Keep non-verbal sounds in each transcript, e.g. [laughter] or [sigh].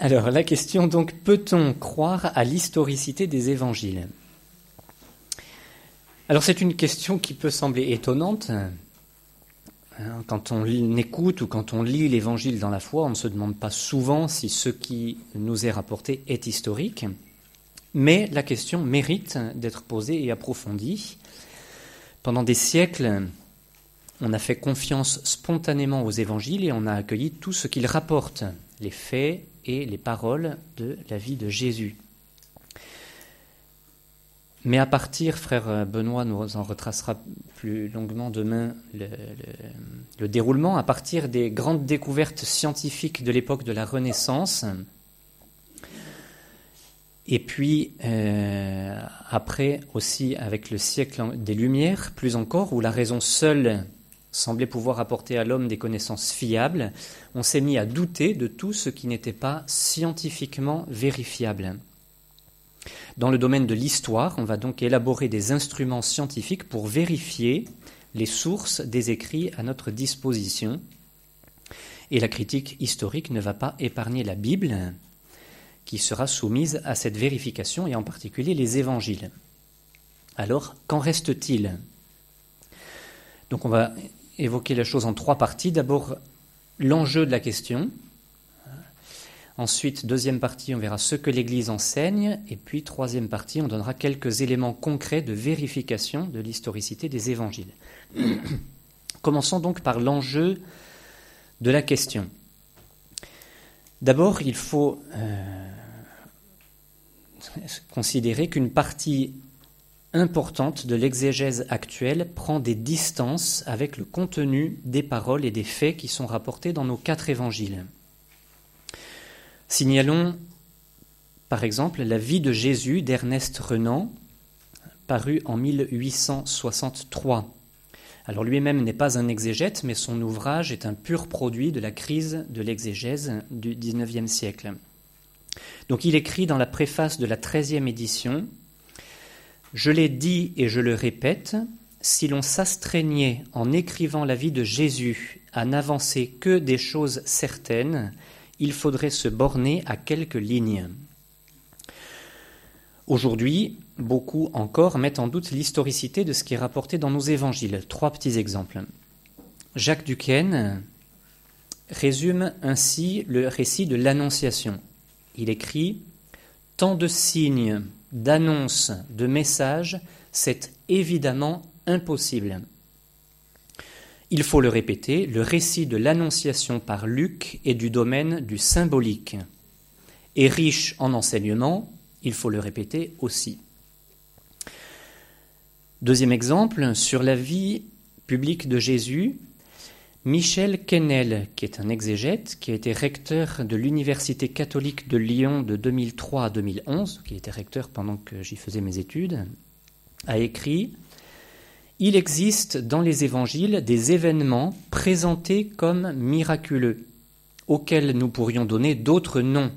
Alors la question donc, peut-on croire à l'historicité des évangiles? Alors c'est une question qui peut sembler étonnante. Hein, quand on écoute ou quand on lit l'évangile dans la foi, on ne se demande pas souvent si ce qui nous est rapporté est historique. Mais la question mérite d'être posée et approfondie. Pendant des siècles, on a fait confiance spontanément aux évangiles et on a accueilli tout ce qu'ils rapportent, les faits et les paroles de la vie de Jésus. Mais à partir, frère Benoît nous en retracera plus longuement demain le, déroulement, à partir des grandes découvertes scientifiques de l'époque de la Renaissance, et puis euh, après aussi avec le siècle des Lumières, plus encore, où la raison seule semblait pouvoir apporter à l'homme des connaissances fiables, on s'est mis à douter de tout ce qui n'était pas scientifiquement vérifiable. Dans le domaine de l'histoire, on va donc élaborer des instruments scientifiques pour vérifier les sources des écrits à notre disposition. Et la critique historique ne va pas épargner la Bible, qui sera soumise à cette vérification, et en particulier les évangiles. Alors, qu'en reste-t-il? Donc on va évoquer la chose en trois parties. D'abord, l'enjeu de la question. Ensuite, deuxième partie, on verra ce que l'Église enseigne. Et puis, troisième partie, on donnera quelques éléments concrets de vérification de l'historicité des évangiles. [coughs] Commençons donc par l'enjeu de la question. D'abord, il faut euh, considérer qu'une partie importante de l'exégèse actuelle prend des distances avec le contenu des paroles et des faits qui sont rapportés dans nos quatre évangiles. Signalons par exemple la vie de Jésus d'Ernest Renan, paru en 1863. Alors lui-même n'est pas un exégète, mais son ouvrage est un pur produit de la crise de l'exégèse du XIXe siècle. Donc il écrit dans la préface de la treizième édition je l'ai dit et je le répète, si l'on s'astreignait en écrivant la vie de Jésus à n'avancer que des choses certaines, il faudrait se borner à quelques lignes. Aujourd'hui, beaucoup encore mettent en doute l'historicité de ce qui est rapporté dans nos évangiles. Trois petits exemples. Jacques Duquesne résume ainsi le récit de l'Annonciation. Il écrit Tant de signes d'annonce, de message, c'est évidemment impossible. Il faut le répéter, le récit de l'Annonciation par Luc est du domaine du symbolique. Et riche en enseignements, il faut le répéter aussi. Deuxième exemple, sur la vie publique de Jésus, Michel Quesnel, qui est un exégète, qui a été recteur de l'Université catholique de Lyon de 2003 à 2011, qui était recteur pendant que j'y faisais mes études, a écrit Il existe dans les évangiles des événements présentés comme miraculeux, auxquels nous pourrions donner d'autres noms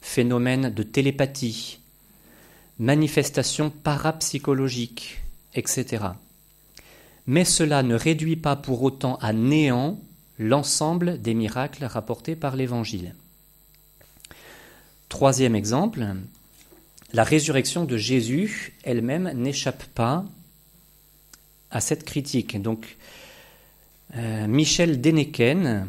phénomènes de télépathie, manifestations parapsychologiques, etc mais cela ne réduit pas pour autant à néant l'ensemble des miracles rapportés par l'Évangile. Troisième exemple, la résurrection de Jésus elle-même n'échappe pas à cette critique. Donc, euh, Michel Deneken,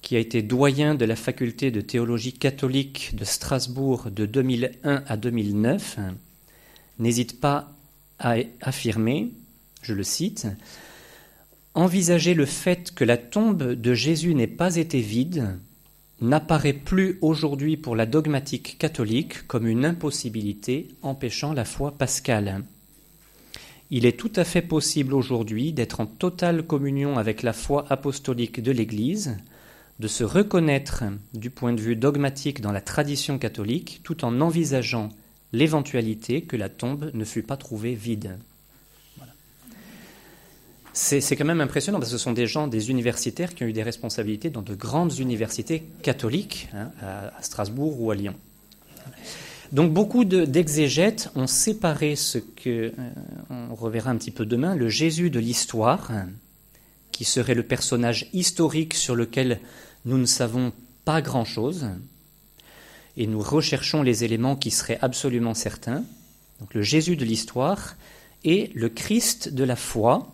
qui a été doyen de la faculté de théologie catholique de Strasbourg de 2001 à 2009, n'hésite pas à affirmer je le cite, Envisager le fait que la tombe de Jésus n'ait pas été vide n'apparaît plus aujourd'hui pour la dogmatique catholique comme une impossibilité empêchant la foi pascale. Il est tout à fait possible aujourd'hui d'être en totale communion avec la foi apostolique de l'Église, de se reconnaître du point de vue dogmatique dans la tradition catholique, tout en envisageant l'éventualité que la tombe ne fût pas trouvée vide. C'est quand même impressionnant parce que ce sont des gens, des universitaires qui ont eu des responsabilités dans de grandes universités catholiques, hein, à, Strasbourg ou à Lyon. Donc beaucoup d'exégètes ont séparé ce que, euh, on reverra un petit peu demain, le Jésus de l'histoire, qui serait le personnage historique sur lequel nous ne savons pas grand-chose, et nous recherchons les éléments qui seraient absolument certains. Donc le Jésus de l'histoire et le Christ de la foi,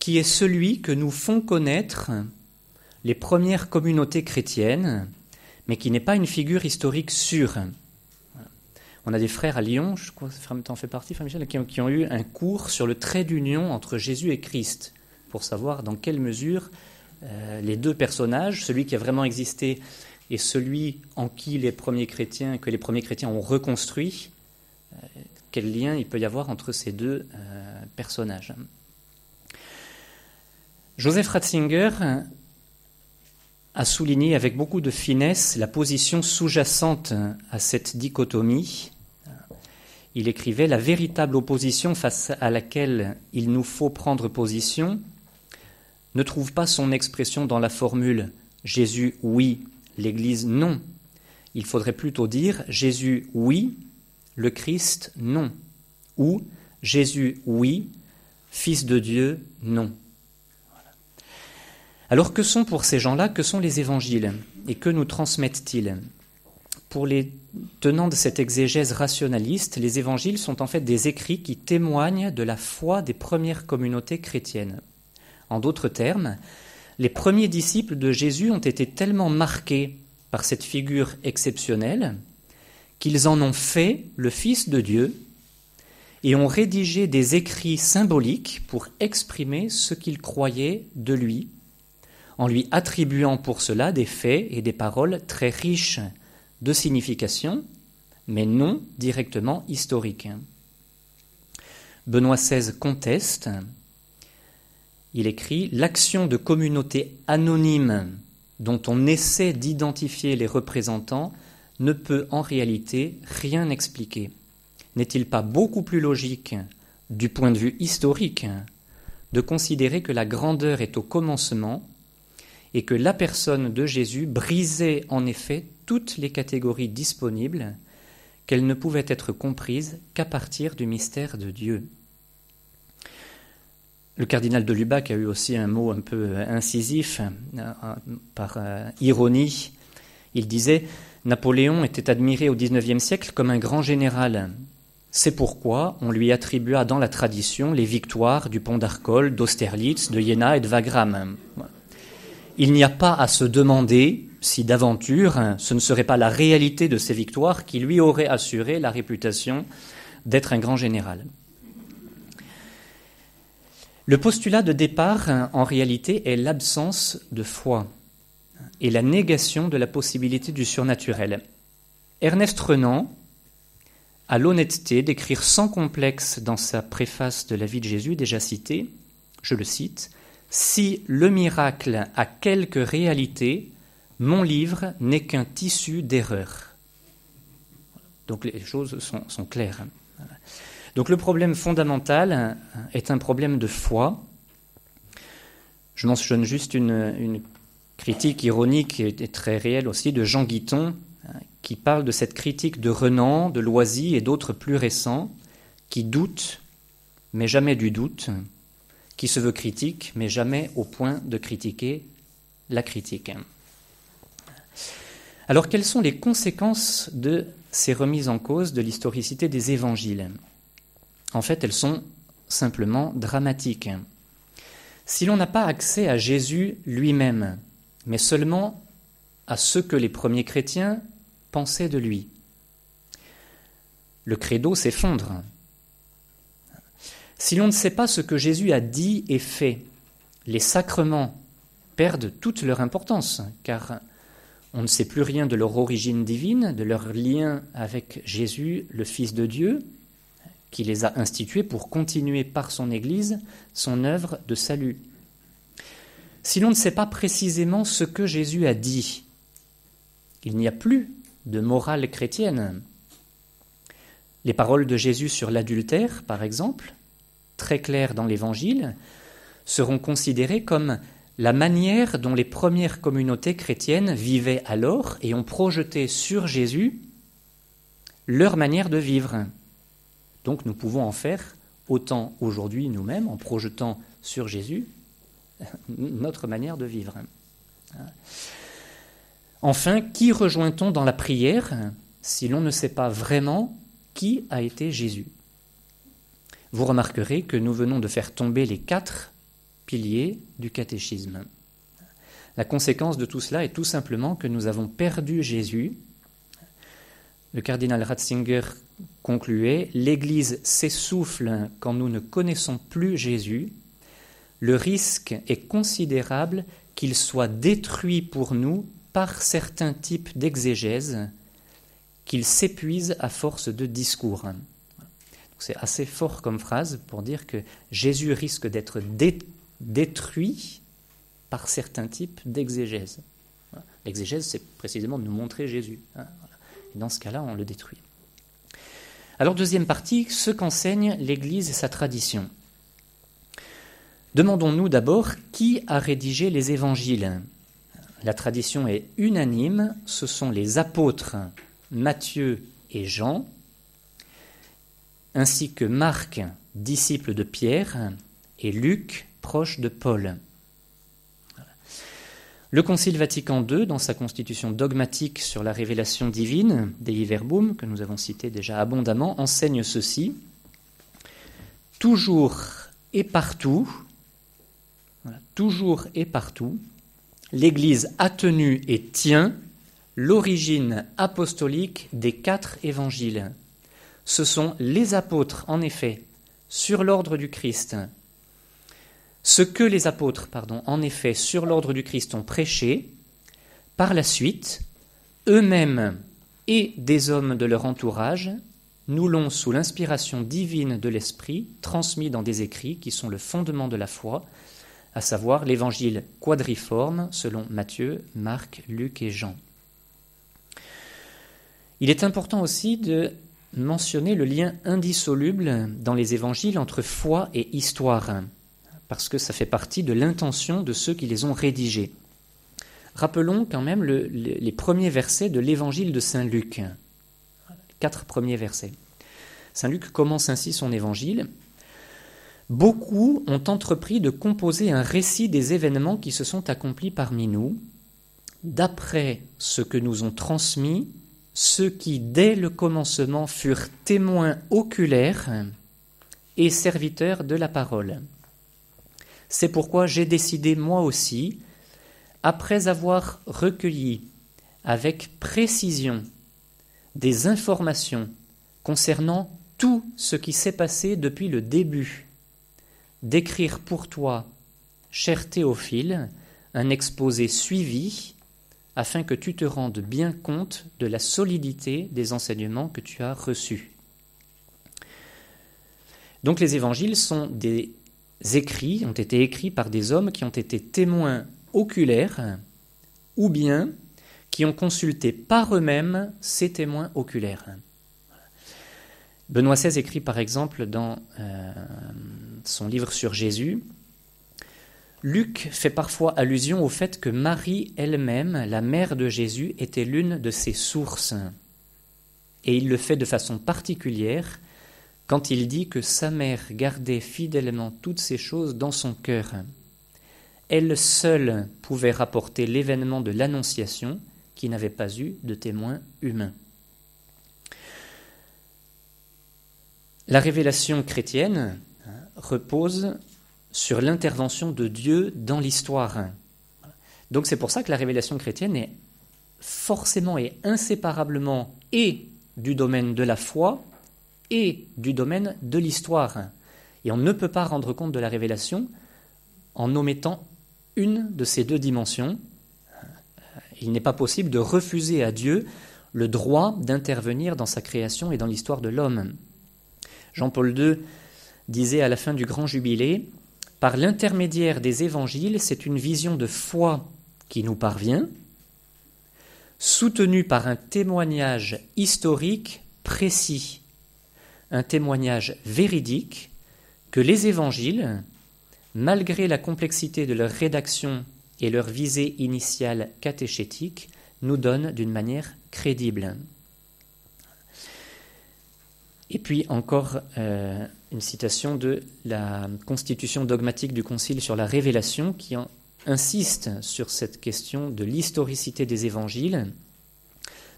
qui est celui que nous font connaître les premières communautés chrétiennes, mais qui n'est pas une figure historique sûre. On a des frères à Lyon, je crois que tu en fais partie, frère Michel, qui ont, qui ont, eu un cours sur le trait d'union entre Jésus et Christ, pour savoir dans quelle mesure euh, les deux personnages, celui qui a vraiment existé et celui en qui les premiers chrétiens, que les premiers chrétiens ont reconstruit, euh, quel lien il peut y avoir entre ces deux euh, personnages. Joseph Ratzinger a souligné avec beaucoup de finesse la position sous-jacente à cette dichotomie. Il écrivait La véritable opposition face à laquelle il nous faut prendre position ne trouve pas son expression dans la formule Jésus oui, l'Église non. Il faudrait plutôt dire Jésus oui, le Christ non. Ou Jésus oui, Fils de Dieu non. Alors que sont pour ces gens-là, que sont les évangiles et que nous transmettent-ils? Pour les tenants de cette exégèse rationaliste, les évangiles sont en fait des écrits qui témoignent de la foi des premières communautés chrétiennes. En d'autres termes, les premiers disciples de Jésus ont été tellement marqués par cette figure exceptionnelle qu'ils en ont fait le Fils de Dieu et ont rédigé des écrits symboliques pour exprimer ce qu'ils croyaient de lui, en lui attribuant pour cela des faits et des paroles très riches de signification, mais non directement historiques. Benoît XVI conteste il écrit L'action de communautés anonymes dont on essaie d'identifier les représentants ne peut en réalité rien expliquer. N'est-il pas beaucoup plus logique, du point de vue historique, de considérer que la grandeur est au commencement et que la personne de Jésus brisait en effet toutes les catégories disponibles, qu'elles ne pouvaient être comprises qu'à partir du mystère de Dieu le cardinal de Lubac a eu aussi un mot un peu incisif, euh, par euh, ironie. Il disait Napoléon était admiré au XIXe siècle comme un grand général. C'est pourquoi on lui attribua dans la tradition les victoires du pont d'Arcole, d'Austerlitz, de Jena et de Wagram. Il n'y a pas à se demander si d'aventure ce ne serait pas la réalité de ces victoires qui lui auraient assuré la réputation d'être un grand général. Le postulat de départ, en réalité, est l'absence de foi et la négation de la possibilité du surnaturel. Ernest Renan a l'honnêteté d'écrire sans complexe dans sa préface de la vie de Jésus, déjà citée, je le cite, Si le miracle a quelque réalité, mon livre n'est qu'un tissu d'erreurs. Donc les choses sont, claires. Donc le problème fondamental euh, est un problème de foi. Je mentionne juste une, critique ironique et très réelle aussi de Jean Guiton, euh, qui parle de cette critique de Renan, de Loisy et d'autres plus récents, qui doutent, mais jamais du doute, qui se veut critique, mais jamais au point de critiquer la critique. Alors quelles sont les conséquences de ces remises en cause de l'historicité des évangiles? En fait, elles sont simplement dramatiques. Si l'on n'a pas accès à Jésus lui-même, mais seulement à ce que les premiers chrétiens pensaient de lui, le credo s'effondre. Si l'on ne sait pas ce que Jésus a dit et fait, les sacrements perdent toute leur importance, car on ne sait plus rien de leur origine divine, de leur lien avec Jésus, le Fils de Dieu, qui les a institués pour continuer par son Église son œuvre de salut. Si l'on ne sait pas précisément ce que Jésus a dit, il n'y a plus de morale chrétienne. Les paroles de Jésus sur l'adultère, par exemple, très claires dans l'Évangile, seront considérées comme la manière dont les premières communautés chrétiennes vivaient alors et ont projeté sur Jésus leur manière de vivre. Donc nous pouvons en faire autant aujourd'hui nous-mêmes en projetant sur Jésus [laughs] notre manière de vivre. Enfin, qui rejoint-on dans la prière si l'on ne sait pas vraiment qui a été Jésus? Vous remarquerez que nous venons de faire tomber les quatre piliers du catéchisme. La conséquence de tout cela est tout simplement que nous avons perdu Jésus. Le cardinal Ratzinger concluait L'Église s'essouffle quand nous ne connaissons plus Jésus. Le risque est considérable qu'il soit détruit pour nous par certains types d'exégèse, qu'il s'épuise à force de discours. C'est assez fort comme phrase pour dire que Jésus risque d'être détruit par certains types d'exégèse. L'exégèse, c'est précisément de nous montrer Jésus. Hein, dans ce cas-là, on le détruit. Alors, deuxième partie, ce qu'enseigne l'Église et sa tradition. Demandons-nous d'abord qui a rédigé les évangiles. La tradition est unanime, ce sont les apôtres Matthieu et Jean, ainsi que Marc, disciple de Pierre, et Luc, proche de Paul. Le Concile Vatican II, dans sa constitution dogmatique sur la révélation divine, Dei Verbum, que nous avons cité déjà abondamment, enseigne ceci Toujours et partout, toujours et partout, l'Église a tenu et tient l'origine apostolique des quatre évangiles. Ce sont les apôtres, en effet, sur l'ordre du Christ, ce que les apôtres, pardon, en effet, sur l'ordre du Christ ont prêché, par la suite, eux-mêmes et des hommes de leur entourage, nous l'ont, sous l'inspiration divine de l'Esprit, transmis dans des écrits qui sont le fondement de la foi, à savoir l'évangile quadriforme selon Matthieu, Marc, Luc et Jean. Il est important aussi de mentionner le lien indissoluble dans les évangiles entre foi et histoire parce que ça fait partie de l'intention de ceux qui les ont rédigés. Rappelons quand même les premiers versets de l'évangile de Saint Luc. Quatre premiers versets. Saint Luc commence ainsi son évangile. Beaucoup ont entrepris de composer un récit des événements qui se sont accomplis parmi nous, d'après ce que nous ont transmis ceux qui, dès le commencement, furent témoins oculaires et serviteurs de la parole. C'est pourquoi j'ai décidé moi aussi, après avoir recueilli avec précision des informations concernant tout ce qui s'est passé depuis le début, d'écrire pour toi, cher Théophile, un exposé suivi afin que tu te rendes bien compte de la solidité des enseignements que tu as reçus. Donc les évangiles sont des écrits ont été écrits par des hommes qui ont été témoins oculaires ou bien qui ont consulté par eux-mêmes ces témoins oculaires. Benoît XVI écrit par exemple dans euh, son livre sur Jésus, Luc fait parfois allusion au fait que Marie elle-même, la mère de Jésus, était l'une de ses sources. Et il le fait de façon particulière quand il dit que sa mère gardait fidèlement toutes ces choses dans son cœur. Elle seule pouvait rapporter l'événement de l'Annonciation qui n'avait pas eu de témoin humain. La révélation chrétienne hein, repose sur l'intervention de Dieu dans l'histoire. Donc c'est pour ça que la révélation chrétienne est forcément et inséparablement et du domaine de la foi et du domaine de l'histoire. Et on ne peut pas rendre compte de la révélation en omettant une de ces deux dimensions. Il n'est pas possible de refuser à Dieu le droit d'intervenir dans sa création et dans l'histoire de l'homme. Jean-Paul II disait à la fin du grand jubilé, Par l'intermédiaire des évangiles, c'est une vision de foi qui nous parvient, soutenue par un témoignage historique précis un témoignage véridique que les évangiles, malgré la complexité de leur rédaction et leur visée initiale catéchétique, nous donnent d'une manière crédible. Et puis encore euh, une citation de la constitution dogmatique du Concile sur la révélation qui insiste sur cette question de l'historicité des évangiles,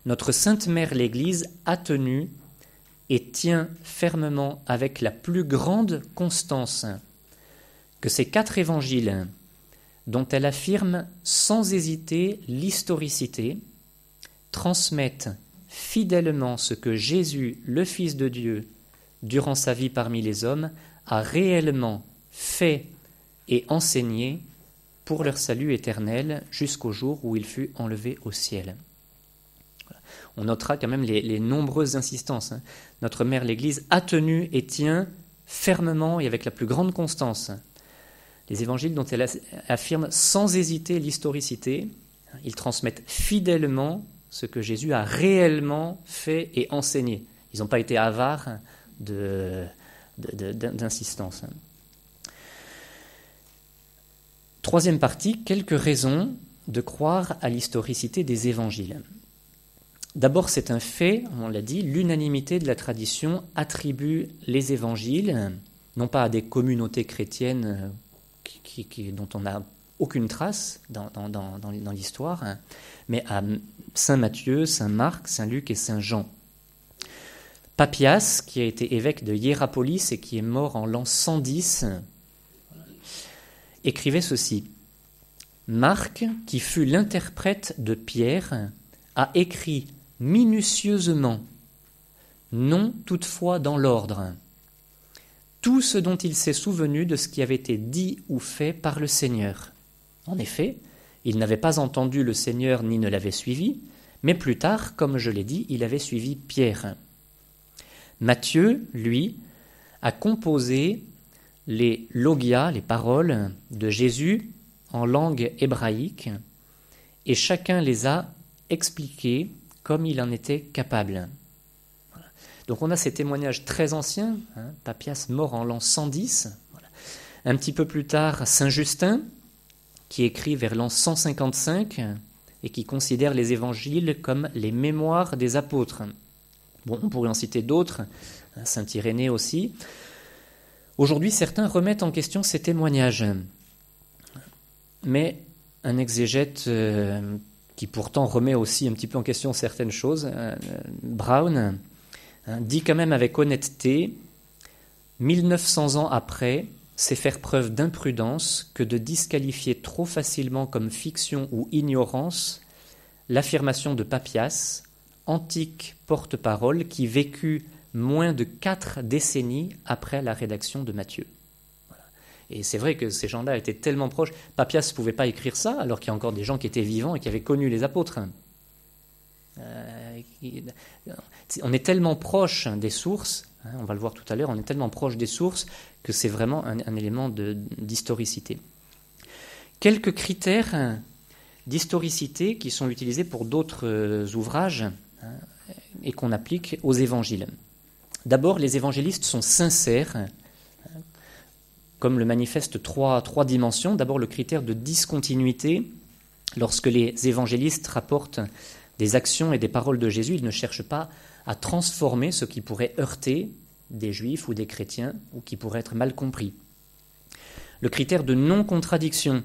notre Sainte Mère l'Église a tenu et tient fermement avec la plus grande constance que ces quatre évangiles, dont elle affirme sans hésiter l'historicité, transmettent fidèlement ce que Jésus, le Fils de Dieu, durant sa vie parmi les hommes, a réellement fait et enseigné pour leur salut éternel jusqu'au jour où il fut enlevé au ciel. On notera quand même les, nombreuses insistances. Hein. Notre mère l'Église a tenu et tient fermement et avec la plus grande constance les évangiles dont elle affirme sans hésiter l'historicité. Ils transmettent fidèlement ce que Jésus a réellement fait et enseigné. Ils n'ont pas été avares d'insistance. Troisième partie, quelques raisons de croire à l'historicité des évangiles. D'abord, c'est un fait, on l'a dit, l'unanimité de la tradition attribue les évangiles, non pas à des communautés chrétiennes qui, dont on n'a aucune trace dans, dans l'histoire, hein, mais à Saint Matthieu, Saint Marc, Saint Luc et Saint Jean. Papias, qui a été évêque de Hiérapolis et qui est mort en l'an 110, écrivait ceci. Marc, qui fut l'interprète de Pierre, a écrit minutieusement, non toutefois dans l'ordre, tout ce dont il s'est souvenu de ce qui avait été dit ou fait par le Seigneur. En effet, il n'avait pas entendu le Seigneur ni ne l'avait suivi, mais plus tard, comme je l'ai dit, il avait suivi Pierre. Matthieu, lui, a composé les logias, les paroles de Jésus en langue hébraïque, et chacun les a expliquées comme il en était capable. Donc on a ces témoignages très anciens, hein, Papias mort en l'an 110, un petit peu plus tard Saint Justin, qui écrit vers l'an 155 et qui considère les évangiles comme les mémoires des apôtres. Bon, on pourrait en citer d'autres, hein, Saint Irénée aussi. Aujourd'hui, certains remettent en question ces témoignages. Mais un exégète euh, qui pourtant remet aussi un petit peu en question certaines choses, euh, Brown, hein, dit quand même avec honnêteté, 1900 ans après, c'est faire preuve d'imprudence que de disqualifier trop facilement comme fiction ou ignorance l'affirmation de Papias, antique porte-parole qui vécut moins de quatre décennies après la rédaction de Matthieu. Et c'est vrai que ces gens-là étaient tellement proches. Papias ne pouvait pas écrire ça, alors qu'il y a encore des gens qui étaient vivants et qui avaient connu les apôtres. Euh, on est tellement proche des sources, hein, on va le voir tout à l'heure, on est tellement proche des sources que c'est vraiment un, un élément d'historicité. Quelques critères d'historicité qui sont utilisés pour d'autres euh, ouvrages hein, et qu'on applique aux évangiles. D'abord, les évangélistes sont sincères, comme le manifestent trois, dimensions. D'abord, le critère de discontinuité. Lorsque les évangélistes rapportent des actions et des paroles de Jésus, ils ne cherchent pas à transformer ce qui pourrait heurter des juifs ou des chrétiens ou qui pourrait être mal compris. Le critère de non-contradiction.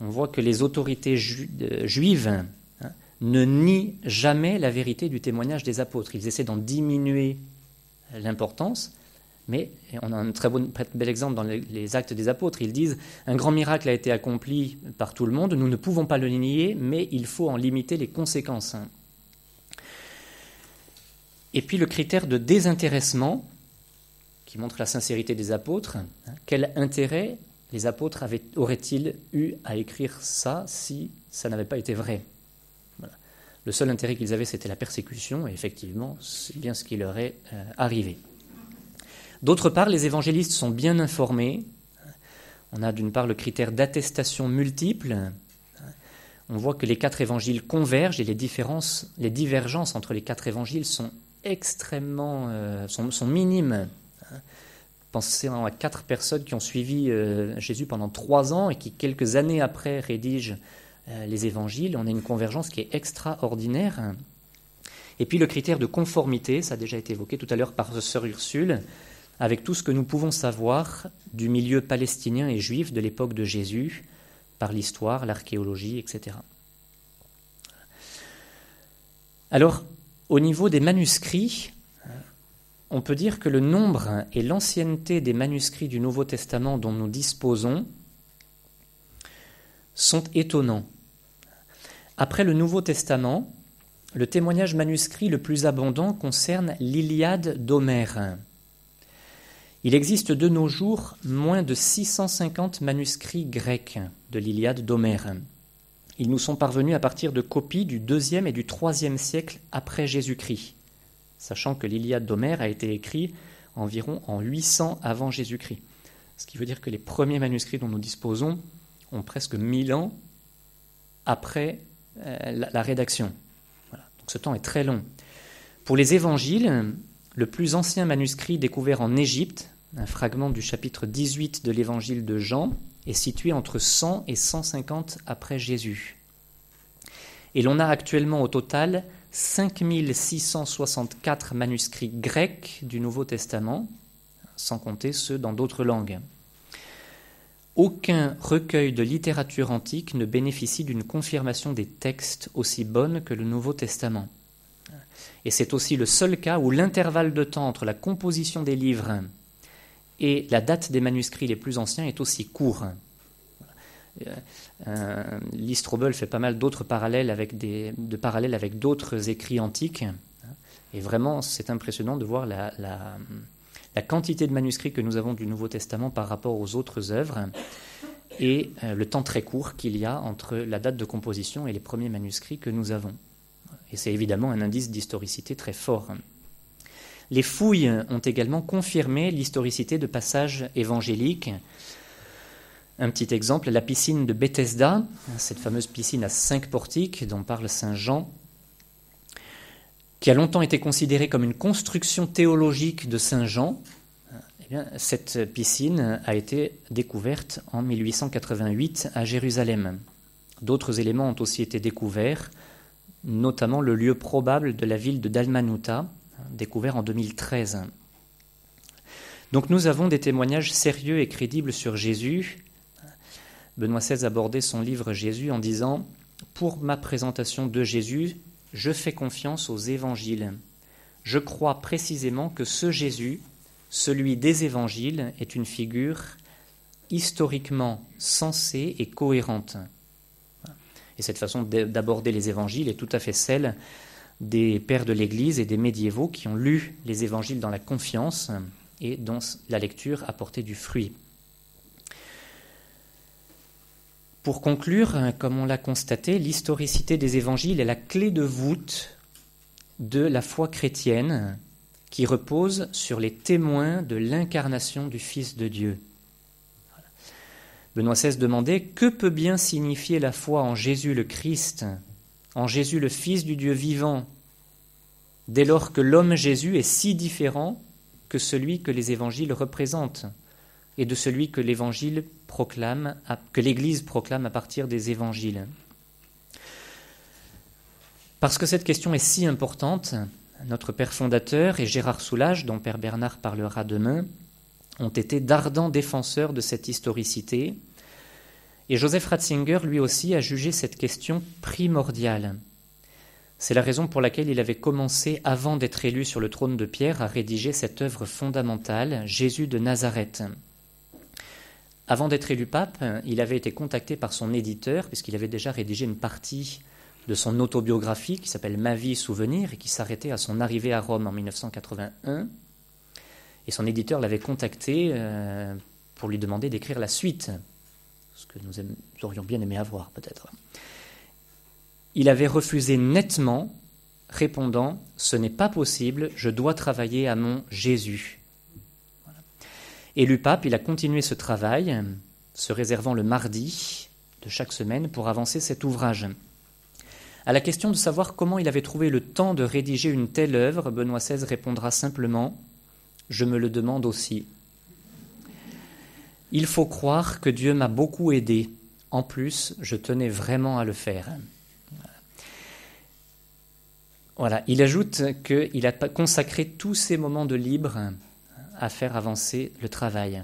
On voit que les autorités euh, juives hein, ne nient jamais la vérité du témoignage des apôtres. Ils essaient d'en diminuer l'importance, mais on a un très, bel exemple dans les, actes des apôtres. Ils disent Un grand miracle a été accompli par tout le monde, nous ne pouvons pas le nier, mais il faut en limiter les conséquences. Et puis le critère de désintéressement, qui montre la sincérité des apôtres. Quel intérêt les apôtres auraient-ils eu à écrire ça si ça n'avait pas été vrai? Le seul intérêt qu'ils avaient, c'était la persécution, et effectivement, c'est bien ce qui leur est euh, arrivé. D'autre part, les évangélistes sont bien informés. On a d'une part le critère d'attestation multiple. On voit que les quatre évangiles convergent et les, différences, les divergences entre les quatre évangiles sont extrêmement euh, sont, minimes. Pensez à quatre personnes qui ont suivi euh, Jésus pendant trois ans et qui, quelques années après, rédigent les évangiles. On a une convergence qui est extraordinaire. Et puis le critère de conformité, ça a déjà été évoqué tout à l'heure par Sœur Ursule, avec tout ce que nous pouvons savoir du milieu palestinien et juif de l'époque de Jésus, par l'histoire, l'archéologie, etc. Alors, au niveau des manuscrits, on peut dire que le nombre et l'ancienneté des manuscrits du Nouveau Testament dont nous disposons sont étonnants. Après le Nouveau Testament, le témoignage manuscrit le plus abondant concerne l'Iliade d'Homère. Il existe de nos jours moins de 650 manuscrits grecs de l'Iliade d'Homère. Ils nous sont parvenus à partir de copies du deuxième et du troisième siècle après Jésus-Christ, sachant que l'Iliade d'Homère a été écrit environ en 800 avant Jésus-Christ. Ce qui veut dire que les premiers manuscrits dont nous disposons ont presque 1000 ans après euh, la, rédaction. Ce temps est très long. Pour les évangiles, le plus ancien manuscrit découvert en Égypte, un fragment du chapitre 18 de l'évangile de Jean, est situé entre 100 et 150 après Jésus. Et l'on a actuellement au total 5664 manuscrits grecs du Nouveau Testament, sans compter ceux dans d'autres langues. Aucun recueil de littérature antique ne bénéficie d'une confirmation des textes aussi bonne que le Nouveau Testament. Et c'est aussi le seul cas où l'intervalle de temps entre la composition des livres et la date des manuscrits les plus anciens est aussi court. Euh, fait pas mal d'autres parallèles avec de parallèles avec d'autres écrits antiques. Et vraiment, c'est impressionnant de voir la quantité de manuscrits que nous avons du Nouveau Testament par rapport aux autres œuvres et euh, le temps très court qu'il y a entre la date de composition et les premiers manuscrits que nous avons. Et c'est évidemment un indice d'historicité très fort. Les fouilles ont également confirmé l'historicité de passages évangéliques. Un petit exemple, la piscine de Bethesda, cette fameuse piscine à cinq portiques dont parle Saint Jean, qui a longtemps été considérée comme une construction théologique de Saint Jean, eh cette piscine a été découverte en 1888 à Jérusalem. D'autres éléments ont aussi été découverts, notamment le lieu probable de la ville de Dalmanuta, découvert en 2013. Donc nous avons des témoignages sérieux et crédibles sur Jésus. Benoît XVI abordait son livre Jésus en disant Pour ma présentation de Jésus, je fais confiance aux évangiles. Je crois précisément que ce Jésus, celui des évangiles, est une figure historiquement sensée et cohérente. Et cette façon d'aborder les évangiles est tout à fait celle des pères de l'Église et des médiévaux qui ont lu les évangiles dans la confiance et dont la lecture a porté du fruit. Pour conclure, hein, comme on l'a constaté, l'historicité des évangiles est la clé de voûte de la foi chrétienne qui repose sur les témoins de l'incarnation du Fils de Dieu. Benoît XVI demandait Que peut bien signifier la foi en Jésus le Christ, en Jésus le Fils du Dieu vivant, dès lors que l'homme Jésus est si différent que celui que les évangiles représentent? Et de celui que l'Évangile proclame, que l'Église proclame à partir des Évangiles. Parce que cette question est si importante, notre Père fondateur et Gérard Soulage, dont Père Bernard parlera demain, ont été d'ardents défenseurs de cette historicité, et Joseph Ratzinger, lui aussi, a jugé cette question primordiale. C'est la raison pour laquelle il avait commencé, avant d'être élu sur le trône de Pierre, à rédiger cette œuvre fondamentale, Jésus de Nazareth. Avant d'être élu pape, il avait été contacté par son éditeur, puisqu'il avait déjà rédigé une partie de son autobiographie qui s'appelle Ma vie souvenir et qui s'arrêtait à son arrivée à Rome en 1981. Et son éditeur l'avait contacté euh, pour lui demander d'écrire la suite, ce que nous, aurions bien aimé avoir peut-être. Il avait refusé nettement, répondant Ce n'est pas possible, je dois travailler à mon Jésus. Élu pape, il a continué ce travail, se réservant le mardi de chaque semaine pour avancer cet ouvrage. À la question de savoir comment il avait trouvé le temps de rédiger une telle œuvre, Benoît XVI répondra simplement Je me le demande aussi. Il faut croire que Dieu m'a beaucoup aidé. En plus, je tenais vraiment à le faire. Voilà, il ajoute qu'il a consacré tous ses moments de libre à faire avancer le travail.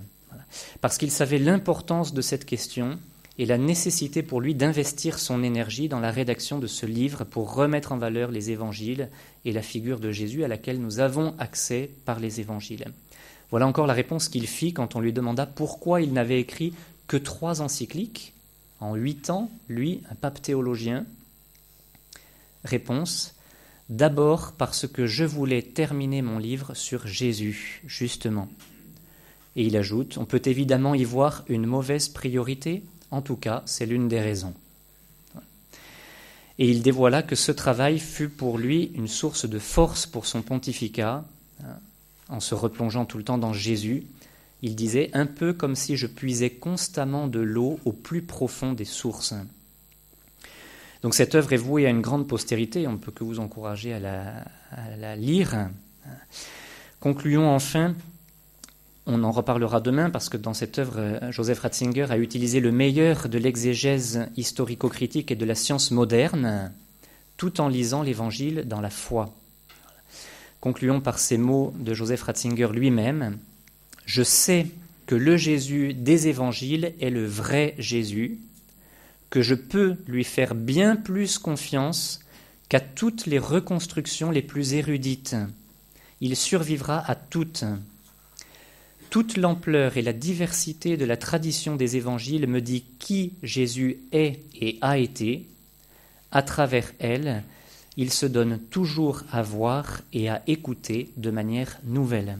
Parce qu'il savait l'importance de cette question et la nécessité pour lui d'investir son énergie dans la rédaction de ce livre pour remettre en valeur les évangiles et la figure de Jésus à laquelle nous avons accès par les évangiles. Voilà encore la réponse qu'il fit quand on lui demanda pourquoi il n'avait écrit que trois encycliques en huit ans, lui, un pape théologien. Réponse D'abord parce que je voulais terminer mon livre sur Jésus, justement. Et il ajoute, on peut évidemment y voir une mauvaise priorité, en tout cas, c'est l'une des raisons. Et il dévoila que ce travail fut pour lui une source de force pour son pontificat, hein, en se replongeant tout le temps dans Jésus. Il disait un peu comme si je puisais constamment de l'eau au plus profond des sources. Donc cette œuvre est vouée à une grande postérité, on ne peut que vous encourager à la, lire. Concluons enfin on en reparlera demain parce que dans cette œuvre, Joseph Ratzinger a utilisé le meilleur de l'exégèse historico-critique et de la science moderne, tout en lisant l'Évangile dans la foi. Concluons par ces mots de Joseph Ratzinger lui-même. Je sais que le Jésus des Évangiles est le vrai Jésus, que je peux lui faire bien plus confiance qu'à toutes les reconstructions les plus érudites. Il survivra à toutes toute l'ampleur et la diversité de la tradition des évangiles me dit qui Jésus est et a été. À travers elle, il se donne toujours à voir et à écouter de manière nouvelle.